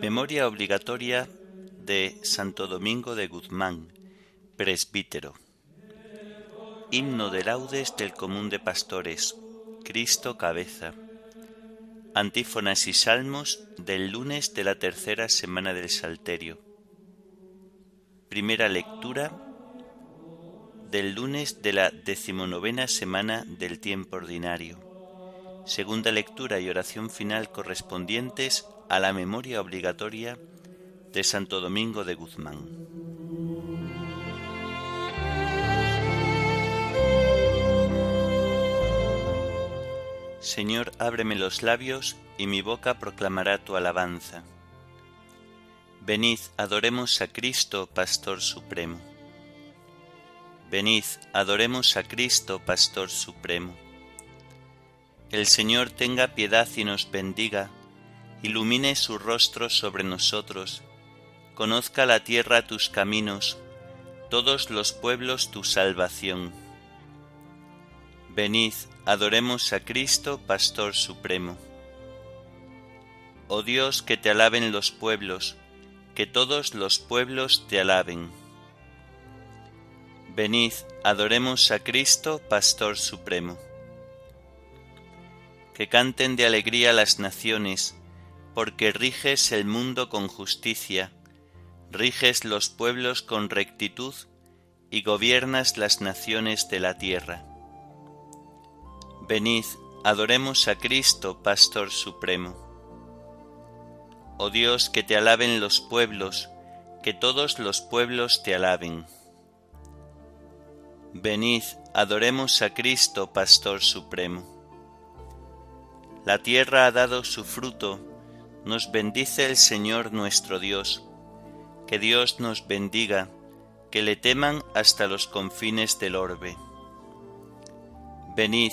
Memoria obligatoria de Santo Domingo de Guzmán, presbítero. Himno de laudes del común de pastores, Cristo cabeza. Antífonas y salmos del lunes de la tercera semana del Salterio. Primera lectura del lunes de la decimonovena semana del tiempo ordinario. Segunda lectura y oración final correspondientes a la memoria obligatoria de Santo Domingo de Guzmán. Señor, ábreme los labios y mi boca proclamará tu alabanza. Venid, adoremos a Cristo, Pastor Supremo. Venid, adoremos a Cristo, Pastor Supremo. El Señor tenga piedad y nos bendiga, ilumine su rostro sobre nosotros, conozca la tierra tus caminos, todos los pueblos tu salvación. Venid, adoremos a Cristo, Pastor Supremo. Oh Dios, que te alaben los pueblos, que todos los pueblos te alaben. Venid, adoremos a Cristo, Pastor Supremo. Que canten de alegría las naciones, porque riges el mundo con justicia, riges los pueblos con rectitud y gobiernas las naciones de la tierra. Venid, adoremos a Cristo, Pastor Supremo. Oh Dios, que te alaben los pueblos, que todos los pueblos te alaben. Venid, adoremos a Cristo, Pastor Supremo. La tierra ha dado su fruto, nos bendice el Señor nuestro Dios. Que Dios nos bendiga, que le teman hasta los confines del orbe. Venid,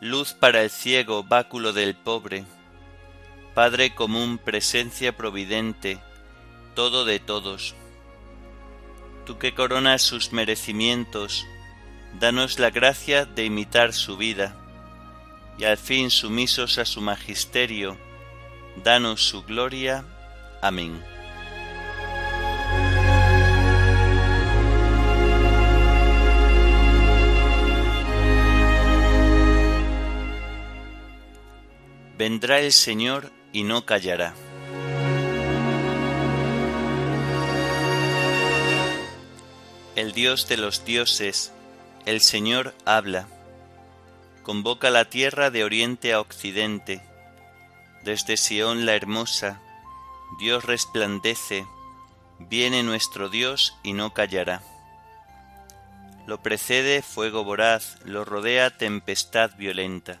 luz para el ciego, báculo del pobre, Padre común, presencia providente, todo de todos. Tú que coronas sus merecimientos, danos la gracia de imitar su vida, y al fin sumisos a su magisterio, danos su gloria. Amén. Vendrá el Señor y no callará. El Dios de los dioses, el Señor habla, convoca la tierra de oriente a occidente, desde Sión la hermosa, Dios resplandece, viene nuestro Dios y no callará. Lo precede fuego voraz, lo rodea tempestad violenta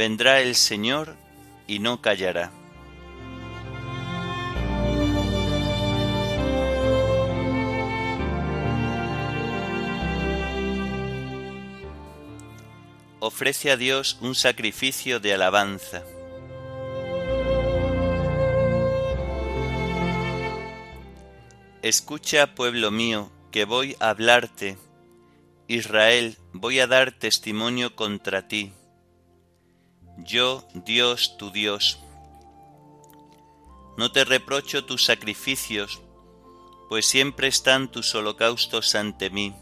vendrá el Señor y no callará. Ofrece a Dios un sacrificio de alabanza. Escucha, pueblo mío, que voy a hablarte. Israel, voy a dar testimonio contra ti. Yo, Dios, tu Dios. No te reprocho tus sacrificios, pues siempre están tus holocaustos ante mí.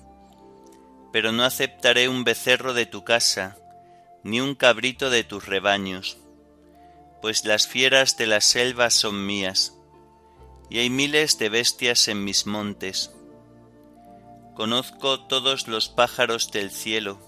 Pero no aceptaré un becerro de tu casa, ni un cabrito de tus rebaños, pues las fieras de las selvas son mías, y hay miles de bestias en mis montes. Conozco todos los pájaros del cielo,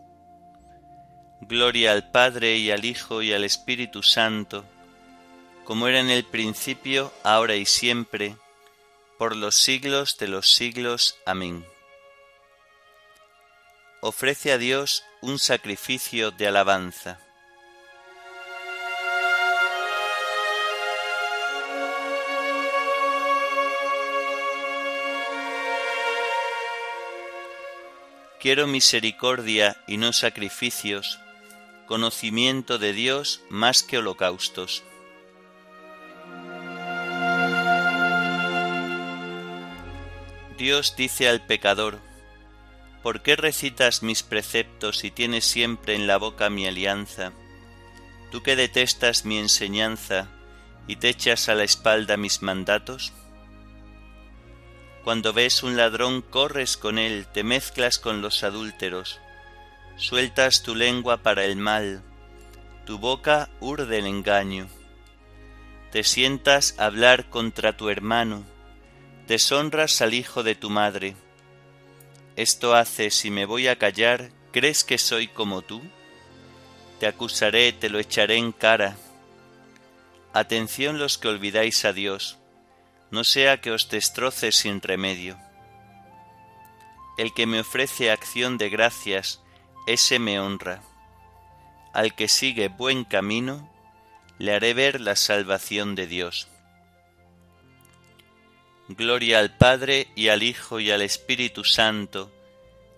Gloria al Padre y al Hijo y al Espíritu Santo, como era en el principio, ahora y siempre, por los siglos de los siglos. Amén. Ofrece a Dios un sacrificio de alabanza. Quiero misericordia y no sacrificios, conocimiento de Dios más que holocaustos. Dios dice al pecador, ¿por qué recitas mis preceptos y tienes siempre en la boca mi alianza? Tú que detestas mi enseñanza y te echas a la espalda mis mandatos? Cuando ves un ladrón corres con él, te mezclas con los adúlteros, sueltas tu lengua para el mal, tu boca urde el engaño. Te sientas a hablar contra tu hermano, deshonras al hijo de tu madre. Esto hace si me voy a callar, ¿crees que soy como tú? Te acusaré, te lo echaré en cara. Atención los que olvidáis a Dios, no sea que os destroce sin remedio. El que me ofrece acción de gracias, ese me honra. Al que sigue buen camino, le haré ver la salvación de Dios. Gloria al Padre y al Hijo y al Espíritu Santo,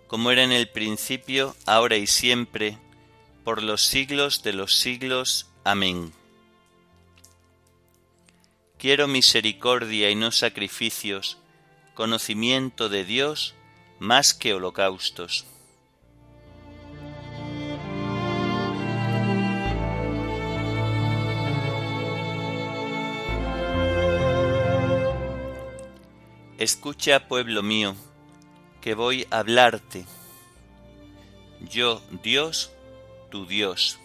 como era en el principio, ahora y siempre, por los siglos de los siglos. Amén. Quiero misericordia y no sacrificios, conocimiento de Dios más que holocaustos. Escucha, pueblo mío, que voy a hablarte. Yo, Dios, tu Dios.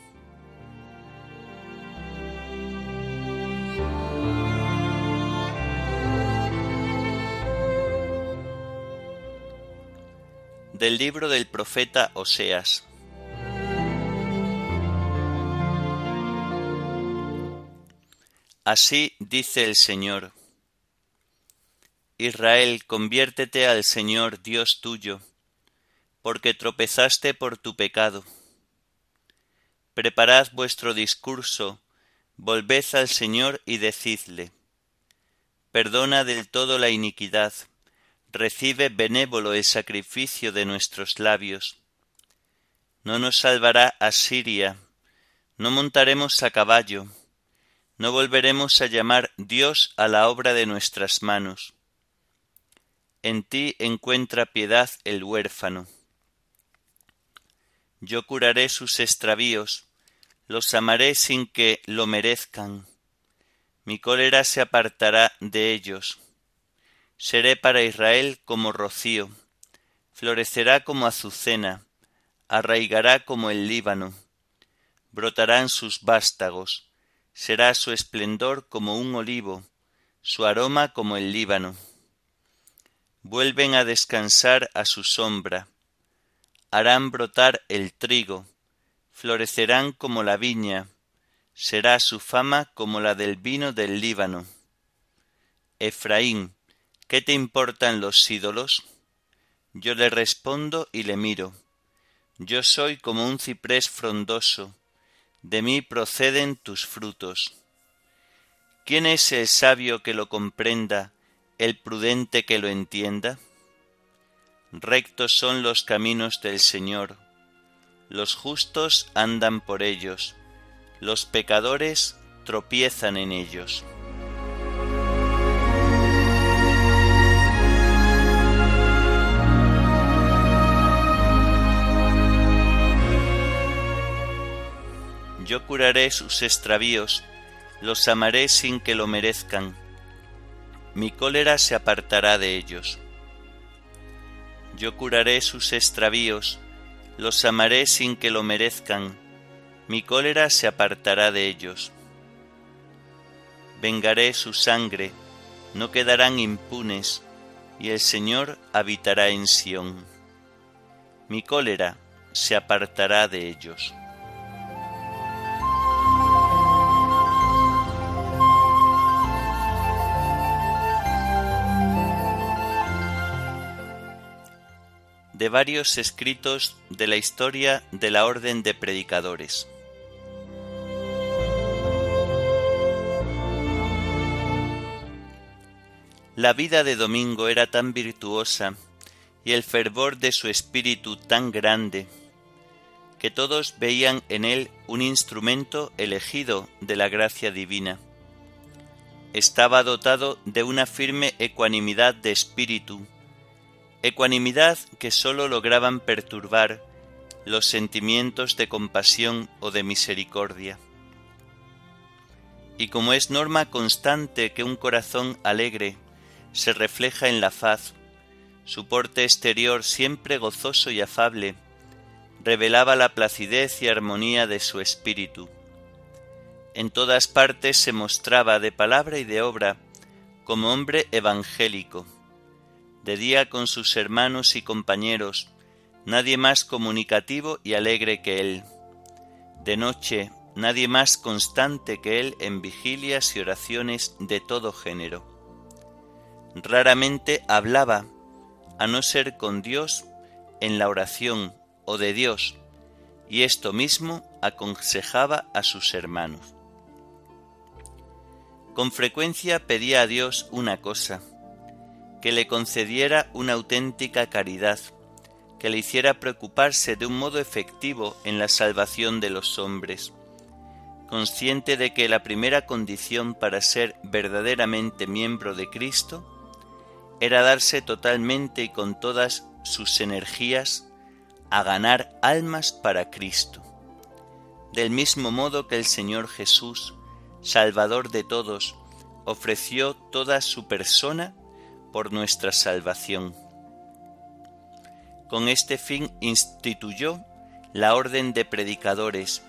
Del libro del profeta Oseas. Así dice el Señor Israel, conviértete al Señor Dios tuyo, porque tropezaste por tu pecado. Preparad vuestro discurso, volved al Señor y decidle, perdona del todo la iniquidad, recibe benévolo el sacrificio de nuestros labios. No nos salvará Asiria, no montaremos a caballo, no volveremos a llamar Dios a la obra de nuestras manos en ti encuentra piedad el huérfano. Yo curaré sus extravíos, los amaré sin que lo merezcan. Mi cólera se apartará de ellos. Seré para Israel como rocío, florecerá como azucena, arraigará como el Líbano, brotarán sus vástagos, será su esplendor como un olivo, su aroma como el Líbano. Vuelven a descansar a su sombra, harán brotar el trigo, florecerán como la viña, será su fama como la del vino del Líbano. Efraín, ¿qué te importan los ídolos? Yo le respondo y le miro. Yo soy como un ciprés frondoso, de mí proceden tus frutos. ¿Quién es el sabio que lo comprenda, el prudente que lo entienda? Rectos son los caminos del Señor, los justos andan por ellos, los pecadores tropiezan en ellos. Yo curaré sus extravíos, los amaré sin que lo merezcan. Mi cólera se apartará de ellos. Yo curaré sus extravíos, los amaré sin que lo merezcan. Mi cólera se apartará de ellos. Vengaré su sangre, no quedarán impunes, y el Señor habitará en Sión. Mi cólera se apartará de ellos. Varios escritos de la historia de la Orden de Predicadores. La vida de Domingo era tan virtuosa y el fervor de su espíritu tan grande, que todos veían en él un instrumento elegido de la gracia divina. Estaba dotado de una firme ecuanimidad de espíritu, ecuanimidad que sólo lograban perturbar los sentimientos de compasión o de misericordia. Y como es norma constante que un corazón alegre se refleja en la faz, su porte exterior siempre gozoso y afable revelaba la placidez y armonía de su espíritu. En todas partes se mostraba de palabra y de obra como hombre evangélico, de día con sus hermanos y compañeros, nadie más comunicativo y alegre que él. De noche, nadie más constante que él en vigilias y oraciones de todo género. Raramente hablaba, a no ser con Dios, en la oración o de Dios, y esto mismo aconsejaba a sus hermanos. Con frecuencia pedía a Dios una cosa, que le concediera una auténtica caridad, que le hiciera preocuparse de un modo efectivo en la salvación de los hombres, consciente de que la primera condición para ser verdaderamente miembro de Cristo era darse totalmente y con todas sus energías a ganar almas para Cristo. Del mismo modo que el Señor Jesús, Salvador de todos, ofreció toda su persona por nuestra salvación. Con este fin instituyó la orden de predicadores,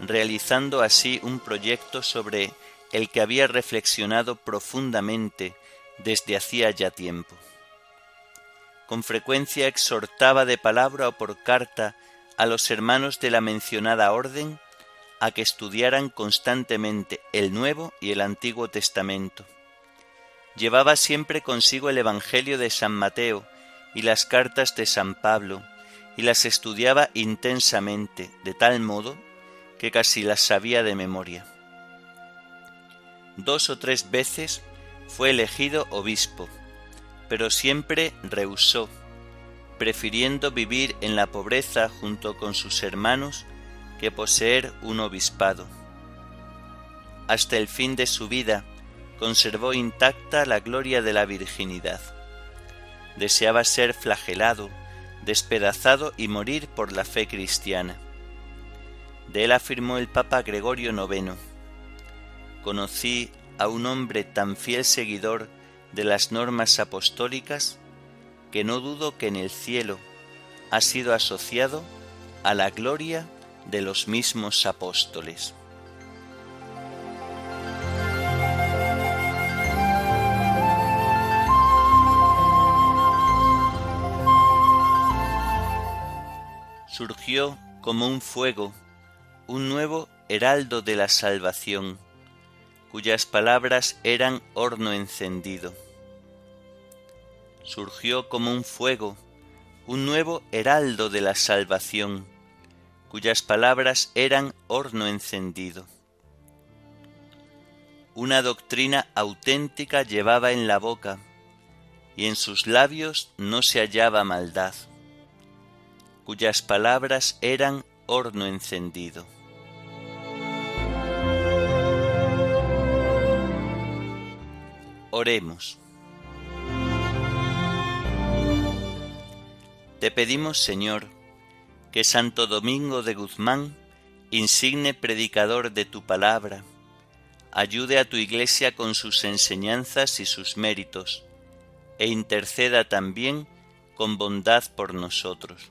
realizando así un proyecto sobre el que había reflexionado profundamente desde hacía ya tiempo. Con frecuencia exhortaba de palabra o por carta a los hermanos de la mencionada orden a que estudiaran constantemente el Nuevo y el Antiguo Testamento Llevaba siempre consigo el Evangelio de San Mateo y las cartas de San Pablo, y las estudiaba intensamente, de tal modo que casi las sabía de memoria. Dos o tres veces fue elegido obispo, pero siempre rehusó, prefiriendo vivir en la pobreza junto con sus hermanos que poseer un obispado. Hasta el fin de su vida, conservó intacta la gloria de la virginidad. Deseaba ser flagelado, despedazado y morir por la fe cristiana. De él afirmó el Papa Gregorio IX. Conocí a un hombre tan fiel seguidor de las normas apostólicas que no dudo que en el cielo ha sido asociado a la gloria de los mismos apóstoles. Surgió como un fuego, un nuevo heraldo de la salvación, cuyas palabras eran horno encendido. Surgió como un fuego, un nuevo heraldo de la salvación, cuyas palabras eran horno encendido. Una doctrina auténtica llevaba en la boca, y en sus labios no se hallaba maldad, cuyas palabras eran horno encendido. Oremos. Te pedimos, Señor, que Santo Domingo de Guzmán, insigne predicador de tu palabra, ayude a tu Iglesia con sus enseñanzas y sus méritos, e interceda también con bondad por nosotros.